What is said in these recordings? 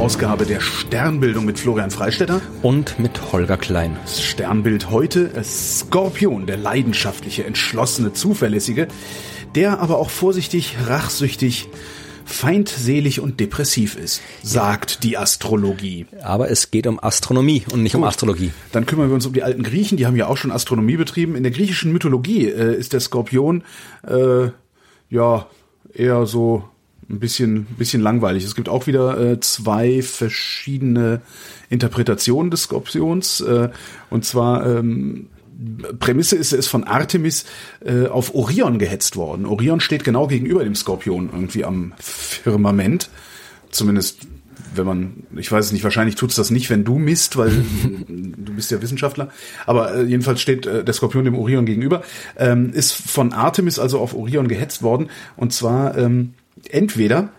Ausgabe der Sternbildung mit Florian Freistetter und mit Holger Klein. Das Sternbild heute ist Skorpion, der leidenschaftliche, entschlossene, zuverlässige, der aber auch vorsichtig, rachsüchtig, feindselig und depressiv ist, sagt die Astrologie. Aber es geht um Astronomie und nicht Gut. um Astrologie. Dann kümmern wir uns um die alten Griechen, die haben ja auch schon Astronomie betrieben. In der griechischen Mythologie äh, ist der Skorpion äh, ja eher so ein bisschen, bisschen langweilig. Es gibt auch wieder äh, zwei verschiedene Interpretationen des Skorpions. Äh, und zwar ähm, Prämisse ist, er ist von Artemis äh, auf Orion gehetzt worden. Orion steht genau gegenüber dem Skorpion irgendwie am Firmament. Zumindest wenn man, ich weiß es nicht, wahrscheinlich tut's das nicht, wenn du misst, weil du bist ja Wissenschaftler. Aber äh, jedenfalls steht äh, der Skorpion dem Orion gegenüber. Ähm, ist von Artemis also auf Orion gehetzt worden. Und zwar ähm, entweder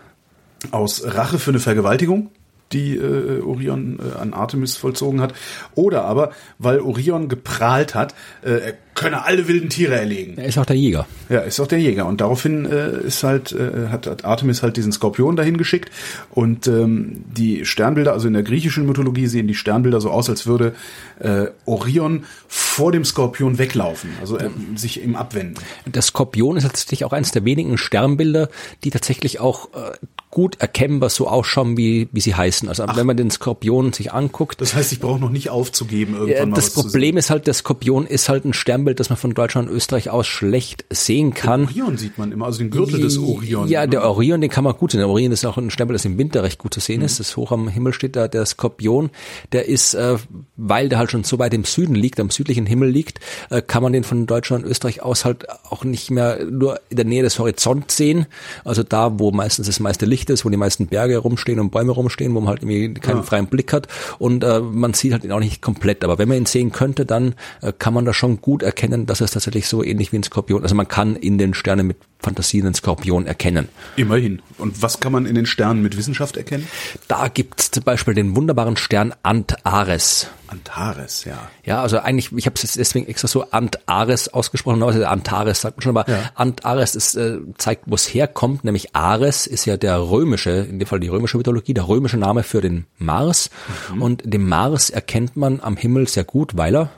aus Rache für eine Vergewaltigung, die äh, Orion äh, an Artemis vollzogen hat, oder aber weil Orion geprahlt hat, äh, könne alle wilden Tiere erlegen. Er ist auch der Jäger. Ja, ist auch der Jäger und daraufhin äh, ist halt äh, hat, hat Artemis halt diesen Skorpion dahin geschickt und ähm, die Sternbilder, also in der griechischen Mythologie sehen die Sternbilder so aus, als würde äh, Orion vor dem Skorpion weglaufen, also äh, sich ihm abwenden. Der Skorpion ist tatsächlich auch eines der wenigen Sternbilder, die tatsächlich auch äh, gut erkennbar so ausschauen, wie, wie sie heißen. Also Ach. wenn man den Skorpion sich anguckt. Das heißt, ich brauche noch nicht aufzugeben irgendwann ja, mal Das Problem ist halt, der Skorpion ist halt ein Sternbild, das man von Deutschland und Österreich aus schlecht sehen kann. Den Orion sieht man immer, also den Gürtel des Orion. Ja, der ne? Orion, den kann man gut sehen. Der Orion ist auch ein Sternbild, das im Winter recht gut zu sehen mhm. ist. Das hoch am Himmel steht da. Der Skorpion, der ist, äh, weil der halt schon so weit im Süden liegt, am südlichen Himmel liegt, äh, kann man den von Deutschland und Österreich aus halt auch nicht mehr nur in der Nähe des Horizonts sehen. Also da, wo meistens das meiste Licht ist, wo die meisten Berge rumstehen und Bäume rumstehen, wo man halt irgendwie keinen ja. freien Blick hat und äh, man sieht halt ihn auch nicht komplett. Aber wenn man ihn sehen könnte, dann äh, kann man da schon gut erkennen, dass es tatsächlich so ähnlich wie ein Skorpion, also man kann in den Sternen mit Fantasie einen Skorpion erkennen. Immerhin. Und was kann man in den Sternen mit Wissenschaft erkennen? Da gibt's zum Beispiel den wunderbaren Stern Antares. Antares, ja. Ja, also eigentlich, ich habe es deswegen extra so Antares ausgesprochen, also Antares sagt man schon, aber ja. Antares ist, äh, zeigt, wo es herkommt, nämlich Ares ist ja der römische, in dem Fall die römische Mythologie, der römische Name für den Mars. Mhm. Und den Mars erkennt man am Himmel sehr gut, weil er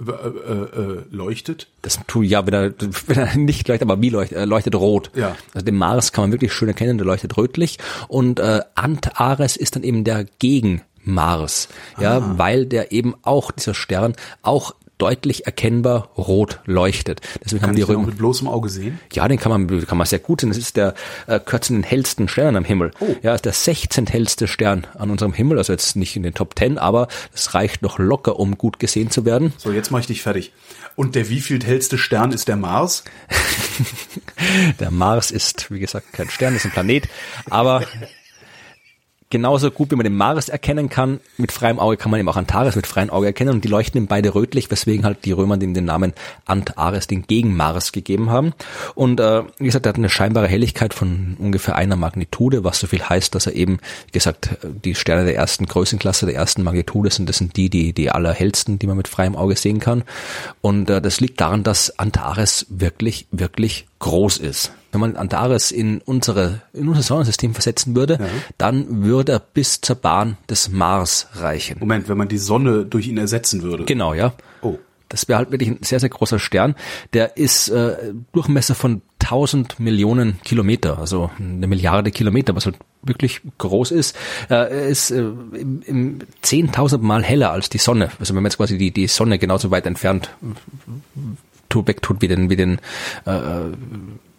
äh, äh, leuchtet? Das tut ja, wenn er, wenn er nicht leuchtet, aber wie leuchtet, er leuchtet rot. Ja. Also den Mars kann man wirklich schön erkennen, der leuchtet rötlich. Und äh, Antares ist dann eben der Gegen Mars, ja, ah. weil der eben auch, dieser Stern, auch deutlich erkennbar rot leuchtet. Deswegen kann haben die Römer mit bloßem Auge sehen? Ja, den kann man kann man sehr gut sehen. Das ist der äh, gehört zu den hellsten Sternen am Himmel. Oh. Ja, ist der 16. hellste Stern an unserem Himmel, also jetzt nicht in den Top 10, aber es reicht noch locker, um gut gesehen zu werden. So, jetzt mache ich dich fertig. Und der wieviel hellste Stern ist der Mars? der Mars ist, wie gesagt, kein Stern, ist ein Planet, aber genauso gut, wie man den Mars erkennen kann, mit freiem Auge kann man eben auch Antares mit freiem Auge erkennen und die leuchten eben beide rötlich, weswegen halt die Römer dem den Namen Antares, den Gegenmars gegeben haben. Und äh, wie gesagt, er hat eine scheinbare Helligkeit von ungefähr einer Magnitude, was so viel heißt, dass er eben, wie gesagt, die Sterne der ersten Größenklasse, der ersten Magnitude sind, das sind die, die, die allerhellsten, die man mit freiem Auge sehen kann. Und äh, das liegt daran, dass Antares wirklich, wirklich groß ist. Wenn man Antares in unsere, in unser Sonnensystem versetzen würde, ja. dann würde er bis zur Bahn des Mars reichen. Moment, wenn man die Sonne durch ihn ersetzen würde. Genau, ja. Oh. Das wäre halt wirklich ein sehr, sehr großer Stern. Der ist äh, Durchmesser von 1000 Millionen Kilometer, also eine Milliarde Kilometer, was halt wirklich groß ist. Äh, er ist äh, im, im 10.000 Mal heller als die Sonne. Also wenn man jetzt quasi die, die Sonne genauso weit entfernt wegtut wie den, wie den äh,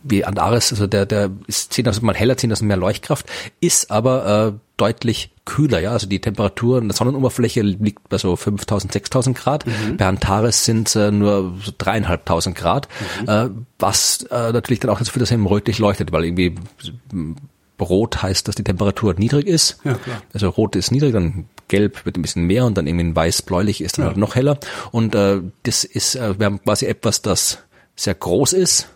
wie Antares, also der, der ist 10.000 Mal heller, 10.000 mehr Leuchtkraft, ist aber äh, deutlich kühler, ja, also die Temperatur an der Sonnenoberfläche liegt bei so 5.000, 6.000 Grad, mhm. bei Antares sind äh, nur so dreieinhalbtausend Grad, mhm. äh, was äh, natürlich dann auch dazu führt, dass er eben rötlich leuchtet, weil irgendwie Rot heißt, dass die Temperatur niedrig ist. Ja, klar. Also rot ist niedrig, dann gelb wird ein bisschen mehr und dann irgendwie weiß-bläulich ist dann ja. halt noch heller. Und äh, das ist, äh, wir haben quasi etwas, das sehr groß ist,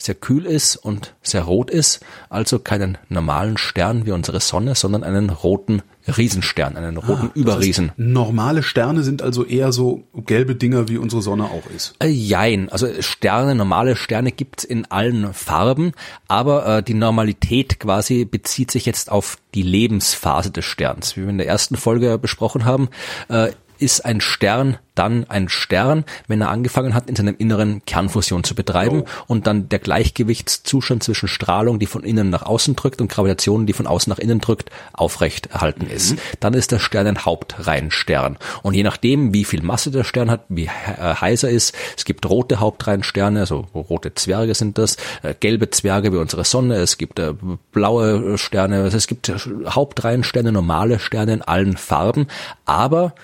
sehr kühl ist und sehr rot ist, also keinen normalen Stern wie unsere Sonne, sondern einen roten Riesenstern, einen roten ah, Überriesen. Das heißt, normale Sterne sind also eher so gelbe Dinger, wie unsere Sonne auch ist. Äh, jein, also Sterne, normale Sterne gibt's in allen Farben, aber äh, die Normalität quasi bezieht sich jetzt auf die Lebensphase des Sterns. Wie wir in der ersten Folge besprochen haben, äh, ist ein Stern dann ein Stern, wenn er angefangen hat, in seinem Inneren Kernfusion zu betreiben oh. und dann der Gleichgewichtszustand zwischen Strahlung, die von innen nach außen drückt und Gravitation, die von außen nach innen drückt, aufrecht erhalten ist. Mhm. Dann ist der Stern ein Hauptreihenstern. Und je nachdem, wie viel Masse der Stern hat, wie äh, heiß er ist, es gibt rote Hauptreihensterne, also rote Zwerge sind das, äh, gelbe Zwerge wie unsere Sonne, es gibt äh, blaue Sterne, es gibt Hauptreihensterne, normale Sterne in allen Farben, aber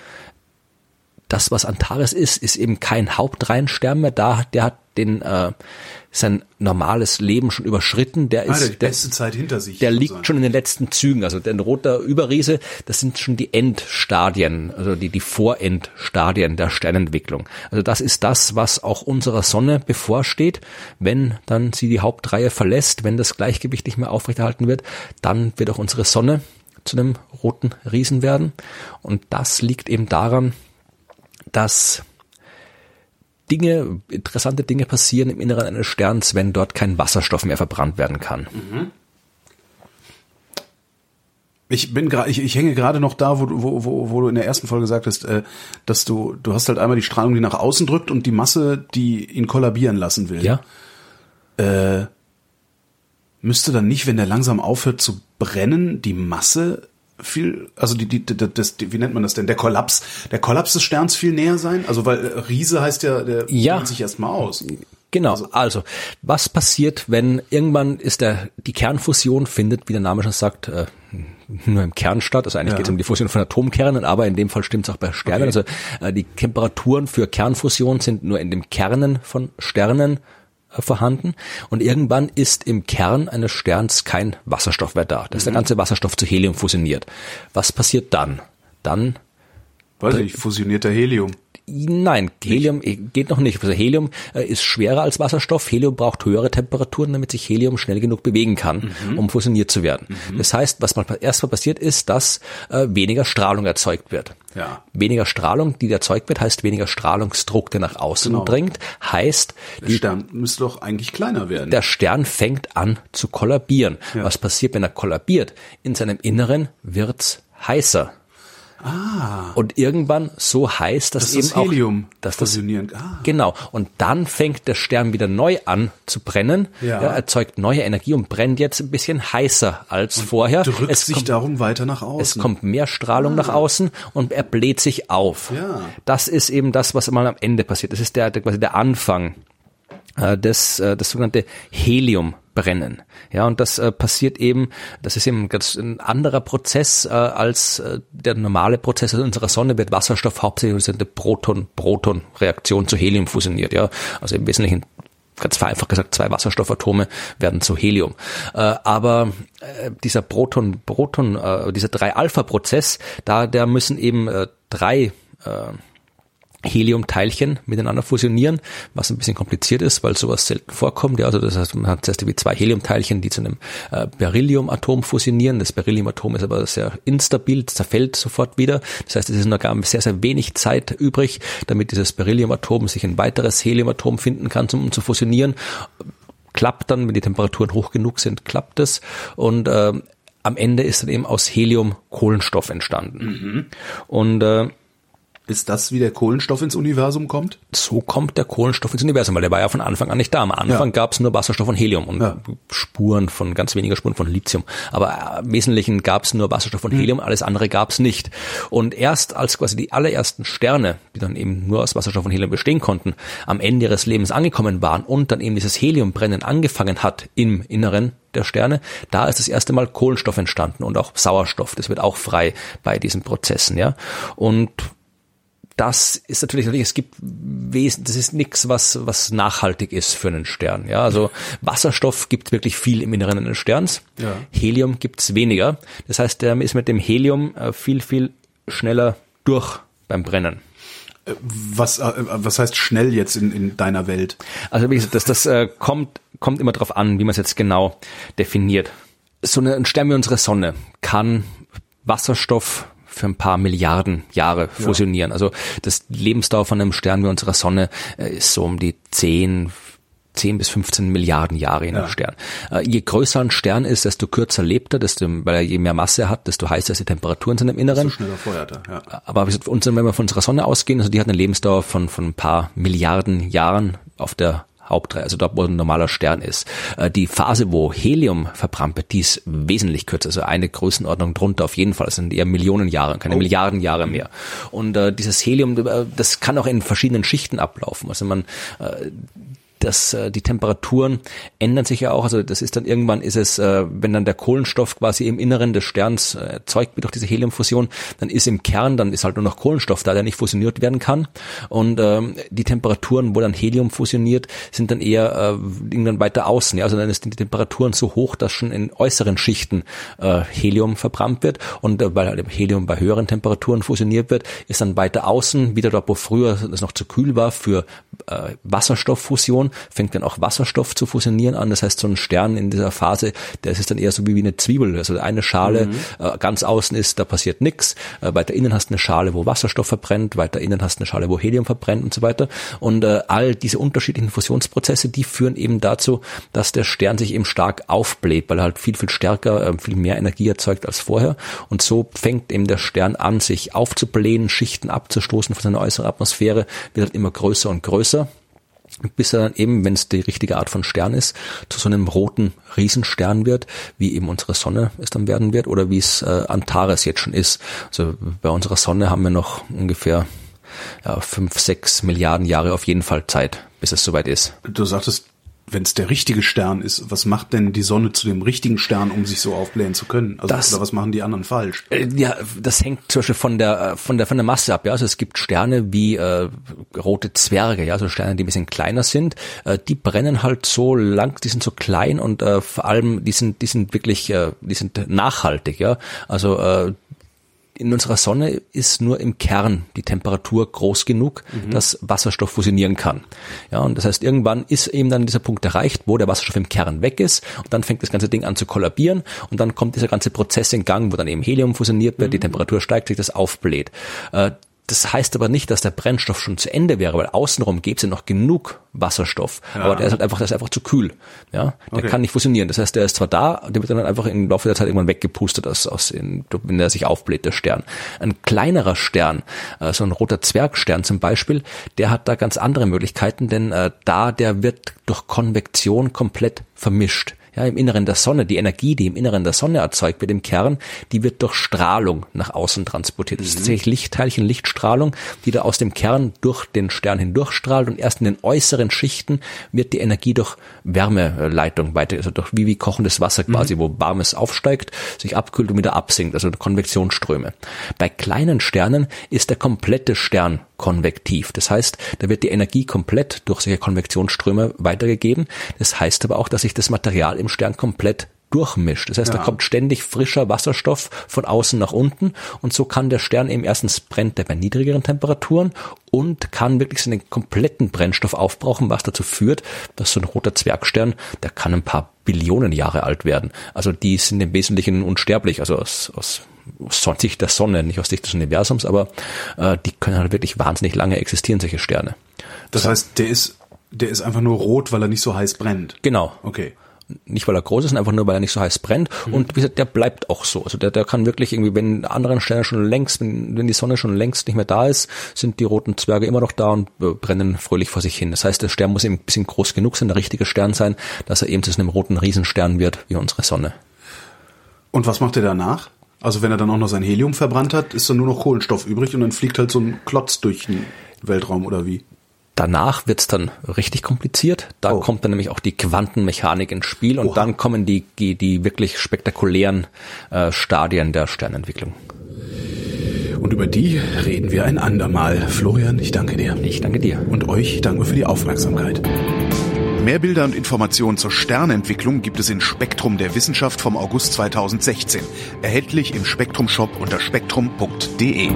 das, was Antares ist, ist eben kein Hauptreihenstern mehr. Da, der hat den äh, sein normales Leben schon überschritten. Der ist ah, der die beste Zeit hinter sich. Der liegt schon in den letzten Zügen. Also der roter Überriese, das sind schon die Endstadien, also die die Vorendstadien der Sternentwicklung. Also das ist das, was auch unserer Sonne bevorsteht, wenn dann sie die Hauptreihe verlässt, wenn das Gleichgewicht nicht mehr aufrechterhalten wird, dann wird auch unsere Sonne zu einem roten Riesen werden. Und das liegt eben daran, dass Dinge, interessante Dinge passieren im Inneren eines Sterns, wenn dort kein Wasserstoff mehr verbrannt werden kann. Mhm. Ich bin gerade, ich, ich hänge gerade noch da, wo, wo, wo, wo du in der ersten Folge sagtest, äh, dass du, du hast halt einmal die Strahlung, die nach außen drückt und die Masse, die ihn kollabieren lassen will. Ja. Äh, müsste dann nicht, wenn der langsam aufhört zu brennen, die Masse viel, also die, die, die, das, die, wie nennt man das denn? Der Kollaps, der Kollaps des Sterns viel näher sein? Also weil äh, Riese heißt ja, der ja. sich erstmal aus. Genau, also, also was passiert, wenn irgendwann ist der die Kernfusion findet, wie der Name schon sagt, äh, nur im Kern statt. Also eigentlich ja. geht es um die Fusion von Atomkernen, aber in dem Fall stimmt es auch bei Sternen. Okay. Also äh, die Temperaturen für Kernfusion sind nur in den Kernen von Sternen vorhanden und irgendwann ist im Kern eines Sterns kein Wasserstoff mehr da. Da ist mhm. der ganze Wasserstoff zu Helium fusioniert. Was passiert dann? Dann Weiß ich, fusioniert der Helium. Nein, Helium nicht. geht noch nicht. Also Helium äh, ist schwerer als Wasserstoff. Helium braucht höhere Temperaturen, damit sich Helium schnell genug bewegen kann, mhm. um fusioniert zu werden. Mhm. Das heißt, was mal erstmal passiert ist, dass äh, weniger Strahlung erzeugt wird. Ja. Weniger Strahlung, die erzeugt wird, heißt weniger Strahlungsdruck, der nach außen genau. dringt, heißt der Stern müsste doch eigentlich kleiner werden. Der Stern fängt an zu kollabieren. Ja. Was passiert, wenn er kollabiert? In seinem Inneren wird's heißer. Ah. Und irgendwann so heiß, dass das eben das Helium auch, dass das, ah. genau. Und dann fängt der Stern wieder neu an zu brennen. Ja. Er erzeugt neue Energie und brennt jetzt ein bisschen heißer als und vorher. Drückt es sich kommt, darum weiter nach außen. Es kommt mehr Strahlung ah. nach außen und er bläht sich auf. Ja. Das ist eben das, was mal am Ende passiert. Das ist der, der quasi der Anfang äh, des, äh, das sogenannte Helium brennen. Ja, und das äh, passiert eben, das ist eben ganz ein anderer Prozess äh, als äh, der normale Prozess in unserer Sonne wird Wasserstoff hauptsächlich eine Proton-Proton-Reaktion zu Helium fusioniert. Ja, also im Wesentlichen ganz vereinfacht gesagt, zwei Wasserstoffatome werden zu Helium. Äh, aber äh, dieser Proton-Proton, äh, dieser drei-Alpha-Prozess, da der müssen eben äh, drei äh, Heliumteilchen miteinander fusionieren, was ein bisschen kompliziert ist, weil sowas selten vorkommt. Ja, also das heißt, man hat zuerst wie zwei Heliumteilchen, die zu einem äh, Berylliumatom fusionieren. Das Berylliumatom ist aber sehr instabil, zerfällt sofort wieder. Das heißt, es ist noch gar sehr, sehr wenig Zeit übrig, damit dieses Berylliumatom sich ein weiteres Heliumatom finden kann, um zu fusionieren. Klappt dann, wenn die Temperaturen hoch genug sind, klappt es. Und äh, am Ende ist dann eben aus Helium Kohlenstoff entstanden. Mhm. Und äh, ist das, wie der Kohlenstoff ins Universum kommt? So kommt der Kohlenstoff ins Universum, weil der war ja von Anfang an nicht da. Am Anfang ja. gab es nur Wasserstoff und Helium und ja. Spuren von, ganz weniger Spuren von Lithium. Aber im Wesentlichen gab es nur Wasserstoff und mhm. Helium, alles andere gab es nicht. Und erst als quasi die allerersten Sterne, die dann eben nur aus Wasserstoff und Helium bestehen konnten, am Ende ihres Lebens angekommen waren und dann eben dieses Heliumbrennen angefangen hat im Inneren der Sterne, da ist das erste Mal Kohlenstoff entstanden und auch Sauerstoff. Das wird auch frei bei diesen Prozessen, ja. Und das ist natürlich, es gibt Wesen, das ist nichts, was, was nachhaltig ist für einen Stern. Ja, also Wasserstoff gibt wirklich viel im Inneren eines Sterns. Ja. Helium gibt's weniger. Das heißt, der ist mit dem Helium äh, viel, viel schneller durch beim Brennen. Was, äh, was heißt schnell jetzt in, in deiner Welt? Also wie gesagt, das, das äh, kommt, kommt immer darauf an, wie man es jetzt genau definiert. So eine, ein Stern wie unsere Sonne kann Wasserstoff für ein paar Milliarden Jahre fusionieren. Ja. Also das Lebensdauer von einem Stern wie unserer Sonne äh, ist so um die 10, 10 bis 15 Milliarden Jahre in einem Stern. Äh, je größer ein Stern ist, desto kürzer lebt er, desto, weil er je mehr Masse hat, desto heißer ist die Temperatur in seinem Inneren. Desto schneller feuert er, ja. Aber wenn wir von unserer Sonne ausgehen, also die hat eine Lebensdauer von, von ein paar Milliarden Jahren auf der Hauptreihe, also dort, wo ein normaler Stern ist. Äh, die Phase, wo Helium verbrannt wird, die ist wesentlich kürzer, also eine Größenordnung drunter auf jeden Fall. Das sind eher Millionen Jahre, keine oh. Milliarden Jahre mehr. Und äh, dieses Helium, äh, das kann auch in verschiedenen Schichten ablaufen. Also man äh, dass äh, die Temperaturen ändern sich ja auch. Also das ist dann irgendwann ist es, äh, wenn dann der Kohlenstoff quasi im Inneren des Sterns äh, erzeugt wird durch diese Heliumfusion, dann ist im Kern, dann ist halt nur noch Kohlenstoff da, der nicht fusioniert werden kann. Und ähm, die Temperaturen, wo dann Helium fusioniert, sind dann eher äh, irgendwann weiter außen. Ja? Also dann ist die Temperaturen so hoch, dass schon in äußeren Schichten äh, Helium verbrannt wird. Und äh, weil halt Helium bei höheren Temperaturen fusioniert wird, ist dann weiter außen, wieder dort, wo früher es noch zu kühl war, für äh, Wasserstofffusion Fusion fängt dann auch Wasserstoff zu fusionieren an. Das heißt, so ein Stern in dieser Phase, der ist dann eher so wie eine Zwiebel. Also eine Schale mhm. äh, ganz außen ist, da passiert nichts. Äh, weiter innen hast du eine Schale, wo Wasserstoff verbrennt. Weiter innen hast du eine Schale, wo Helium verbrennt und so weiter. Und äh, all diese unterschiedlichen Fusionsprozesse, die führen eben dazu, dass der Stern sich eben stark aufbläht, weil er halt viel, viel stärker, äh, viel mehr Energie erzeugt als vorher. Und so fängt eben der Stern an, sich aufzublähen, Schichten abzustoßen von seiner äußeren Atmosphäre, wird halt immer größer und größer bis er dann eben, wenn es die richtige Art von Stern ist, zu so einem roten Riesenstern wird, wie eben unsere Sonne es dann werden wird oder wie es äh, Antares jetzt schon ist. Also bei unserer Sonne haben wir noch ungefähr ja, fünf, sechs Milliarden Jahre auf jeden Fall Zeit, bis es soweit ist. Du sagtest wenn es der richtige Stern ist, was macht denn die Sonne zu dem richtigen Stern, um sich so aufblähen zu können? Also, das, oder was machen die anderen falsch? Äh, ja, das hängt zum Beispiel von der äh, von der von der Masse ab. Ja, also es gibt Sterne wie äh, rote Zwerge, ja, also Sterne, die ein bisschen kleiner sind. Äh, die brennen halt so lang, die sind so klein und äh, vor allem die sind die sind wirklich äh, die sind nachhaltig. Ja, also äh, in unserer Sonne ist nur im Kern die Temperatur groß genug, mhm. dass Wasserstoff fusionieren kann. Ja, und das heißt, irgendwann ist eben dann dieser Punkt erreicht, wo der Wasserstoff im Kern weg ist und dann fängt das ganze Ding an zu kollabieren und dann kommt dieser ganze Prozess in Gang, wo dann eben Helium fusioniert wird, mhm. die Temperatur steigt, sich das aufbläht. Äh, das heißt aber nicht, dass der Brennstoff schon zu Ende wäre, weil außenrum gäbe es ja noch genug Wasserstoff. Ja. Aber der ist halt einfach, der ist einfach zu kühl. Ja, der okay. kann nicht fusionieren. Das heißt, der ist zwar da, der wird dann einfach im Laufe der Zeit irgendwann weggepustet, aus, aus in, wenn er sich aufbläht, der Stern. Ein kleinerer Stern, äh, so ein roter Zwergstern zum Beispiel, der hat da ganz andere Möglichkeiten, denn äh, da der wird durch Konvektion komplett vermischt ja, im Inneren der Sonne, die Energie, die im Inneren der Sonne erzeugt wird, im Kern, die wird durch Strahlung nach außen transportiert. Das ist mhm. tatsächlich Lichtteilchen, Lichtstrahlung, die da aus dem Kern durch den Stern hindurchstrahlt und erst in den äußeren Schichten wird die Energie durch Wärmeleitung weiter, also durch wie, wie kochendes Wasser quasi, mhm. wo warmes aufsteigt, sich abkühlt und wieder absinkt, also Konvektionsströme. Bei kleinen Sternen ist der komplette Stern konvektiv. Das heißt, da wird die Energie komplett durch solche Konvektionsströme weitergegeben. Das heißt aber auch, dass sich das Material im Stern komplett durchmischt. Das heißt, ja. da kommt ständig frischer Wasserstoff von außen nach unten und so kann der Stern eben erstens brennt er bei niedrigeren Temperaturen und kann wirklich seinen kompletten Brennstoff aufbrauchen, was dazu führt, dass so ein roter Zwergstern, der kann ein paar Billionen Jahre alt werden. Also die sind im Wesentlichen unsterblich, also aus, aus aus Sicht der Sonne, nicht aus Sicht des Universums, aber äh, die können halt wirklich wahnsinnig lange existieren, solche Sterne. Das heißt, der ist, der ist einfach nur rot, weil er nicht so heiß brennt. Genau. Okay nicht weil er groß ist, einfach nur weil er nicht so heiß brennt. Mhm. Und wie gesagt, der bleibt auch so. Also der, der kann wirklich irgendwie, wenn anderen Sterne schon längst, wenn, wenn die Sonne schon längst nicht mehr da ist, sind die roten Zwerge immer noch da und äh, brennen fröhlich vor sich hin. Das heißt, der Stern muss eben ein bisschen groß genug sein, der richtige Stern sein, dass er eben zu einem roten Riesenstern wird, wie unsere Sonne. Und was macht er danach? Also wenn er dann auch noch sein Helium verbrannt hat, ist dann nur noch Kohlenstoff übrig und dann fliegt halt so ein Klotz durch den Weltraum oder wie? Danach wird's dann richtig kompliziert. Da oh. kommt dann nämlich auch die Quantenmechanik ins Spiel und Oha. dann kommen die, die, die wirklich spektakulären äh, Stadien der Sternentwicklung. Und über die reden wir ein andermal. Florian, ich danke dir. Ich danke dir. Und euch danke für die Aufmerksamkeit. Mehr Bilder und Informationen zur Sternentwicklung gibt es in Spektrum der Wissenschaft vom August 2016. Erhältlich im Spektrum Shop unter spektrum.de.